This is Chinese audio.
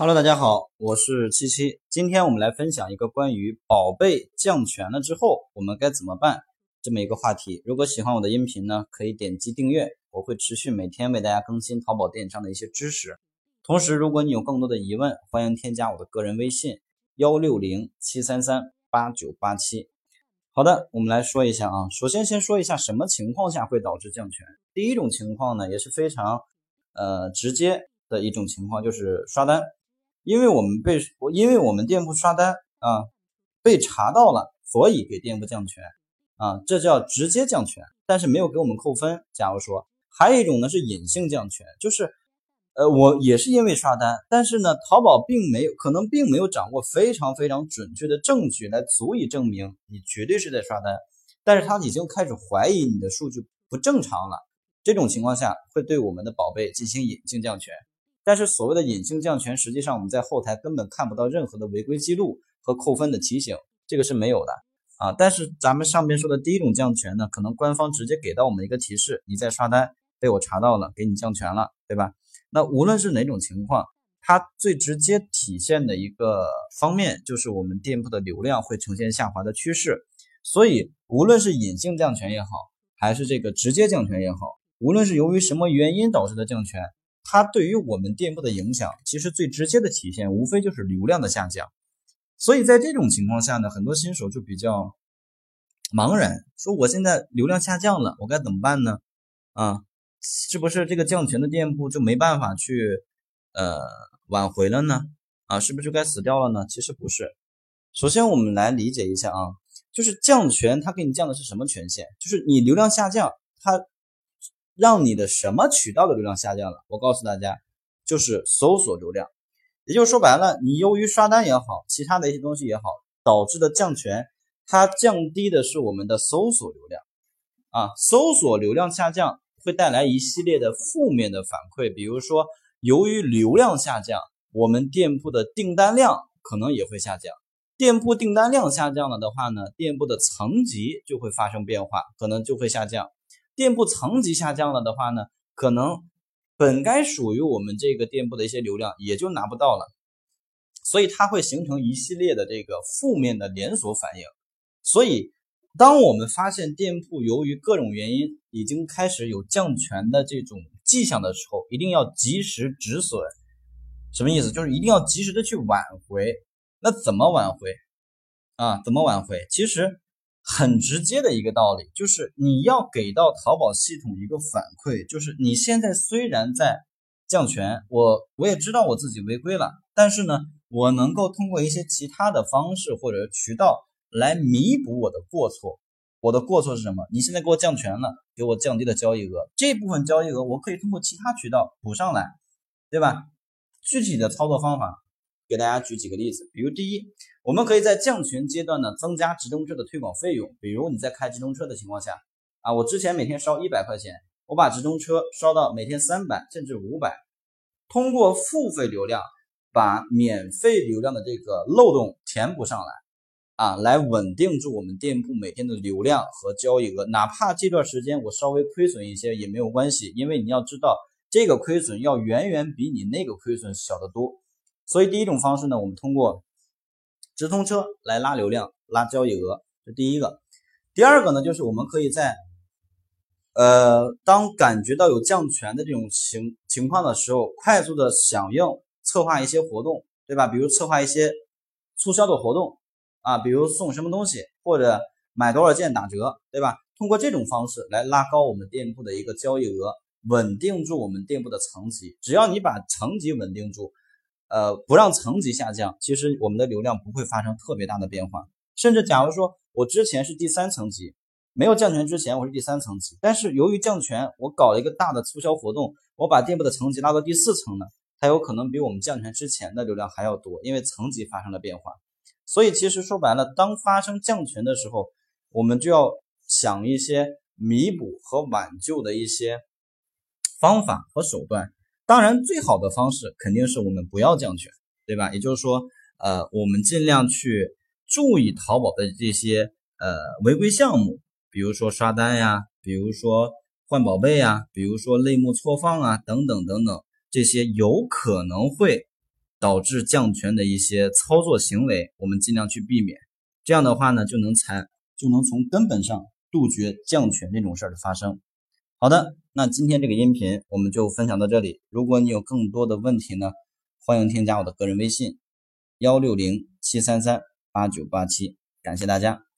Hello，大家好，我是七七。今天我们来分享一个关于宝贝降权了之后我们该怎么办这么一个话题。如果喜欢我的音频呢，可以点击订阅，我会持续每天为大家更新淘宝电商的一些知识。同时，如果你有更多的疑问，欢迎添加我的个人微信幺六零七三三八九八七。好的，我们来说一下啊。首先，先说一下什么情况下会导致降权。第一种情况呢，也是非常呃直接的一种情况，就是刷单。因为我们被因为我们店铺刷单啊被查到了，所以给店铺降权啊，这叫直接降权，但是没有给我们扣分。假如说还有一种呢是隐性降权，就是呃我也是因为刷单，但是呢淘宝并没有可能并没有掌握非常非常准确的证据来足以证明你绝对是在刷单，但是他已经开始怀疑你的数据不正常了，这种情况下会对我们的宝贝进行隐性降权。但是所谓的隐性降权，实际上我们在后台根本看不到任何的违规记录和扣分的提醒，这个是没有的啊。但是咱们上边说的第一种降权呢，可能官方直接给到我们一个提示，你在刷单被我查到了，给你降权了，对吧？那无论是哪种情况，它最直接体现的一个方面就是我们店铺的流量会呈现下滑的趋势。所以无论是隐性降权也好，还是这个直接降权也好，无论是由于什么原因导致的降权。它对于我们店铺的影响，其实最直接的体现，无非就是流量的下降。所以在这种情况下呢，很多新手就比较茫然，说我现在流量下降了，我该怎么办呢？啊，是不是这个降权的店铺就没办法去呃挽回了呢？啊，是不是就该死掉了呢？其实不是。首先我们来理解一下啊，就是降权，它给你降的是什么权限？就是你流量下降，它。让你的什么渠道的流量下降了？我告诉大家，就是搜索流量。也就是说白了，你由于刷单也好，其他的一些东西也好，导致的降权，它降低的是我们的搜索流量啊。搜索流量下降会带来一系列的负面的反馈，比如说，由于流量下降，我们店铺的订单量可能也会下降。店铺订单量下降了的话呢，店铺的层级就会发生变化，可能就会下降。店铺层级下降了的话呢，可能本该属于我们这个店铺的一些流量也就拿不到了，所以它会形成一系列的这个负面的连锁反应。所以，当我们发现店铺由于各种原因已经开始有降权的这种迹象的时候，一定要及时止损。什么意思？就是一定要及时的去挽回。那怎么挽回啊？怎么挽回？其实。很直接的一个道理，就是你要给到淘宝系统一个反馈，就是你现在虽然在降权，我我也知道我自己违规了，但是呢，我能够通过一些其他的方式或者渠道来弥补我的过错。我的过错是什么？你现在给我降权了，给我降低了交易额，这部分交易额我可以通过其他渠道补上来，对吧？具体的操作方法。给大家举几个例子，比如第一，我们可以在降权阶段呢增加直通车的推广费用。比如你在开直通车的情况下，啊，我之前每天烧一百块钱，我把直通车烧到每天三百甚至五百，通过付费流量把免费流量的这个漏洞填补上来，啊，来稳定住我们店铺每天的流量和交易额。哪怕这段时间我稍微亏损一些也没有关系，因为你要知道这个亏损要远远比你那个亏损小得多。所以第一种方式呢，我们通过直通车来拉流量、拉交易额，这第一个。第二个呢，就是我们可以在呃，当感觉到有降权的这种情情况的时候，快速的响应，策划一些活动，对吧？比如策划一些促销的活动啊，比如送什么东西，或者买多少件打折，对吧？通过这种方式来拉高我们店铺的一个交易额，稳定住我们店铺的层级。只要你把层级稳定住。呃，不让层级下降，其实我们的流量不会发生特别大的变化。甚至假如说我之前是第三层级，没有降权之前我是第三层级，但是由于降权，我搞了一个大的促销活动，我把店铺的层级拉到第四层呢，它有可能比我们降权之前的流量还要多，因为层级发生了变化。所以其实说白了，当发生降权的时候，我们就要想一些弥补和挽救的一些方法和手段。当然，最好的方式肯定是我们不要降权，对吧？也就是说，呃，我们尽量去注意淘宝的这些呃违规项目，比如说刷单呀，比如说换宝贝呀，比如说类目错放啊，等等等等，这些有可能会导致降权的一些操作行为，我们尽量去避免。这样的话呢，就能才就能从根本上杜绝降权这种事儿的发生。好的，那今天这个音频我们就分享到这里。如果你有更多的问题呢，欢迎添加我的个人微信：幺六零七三三八九八七。感谢大家。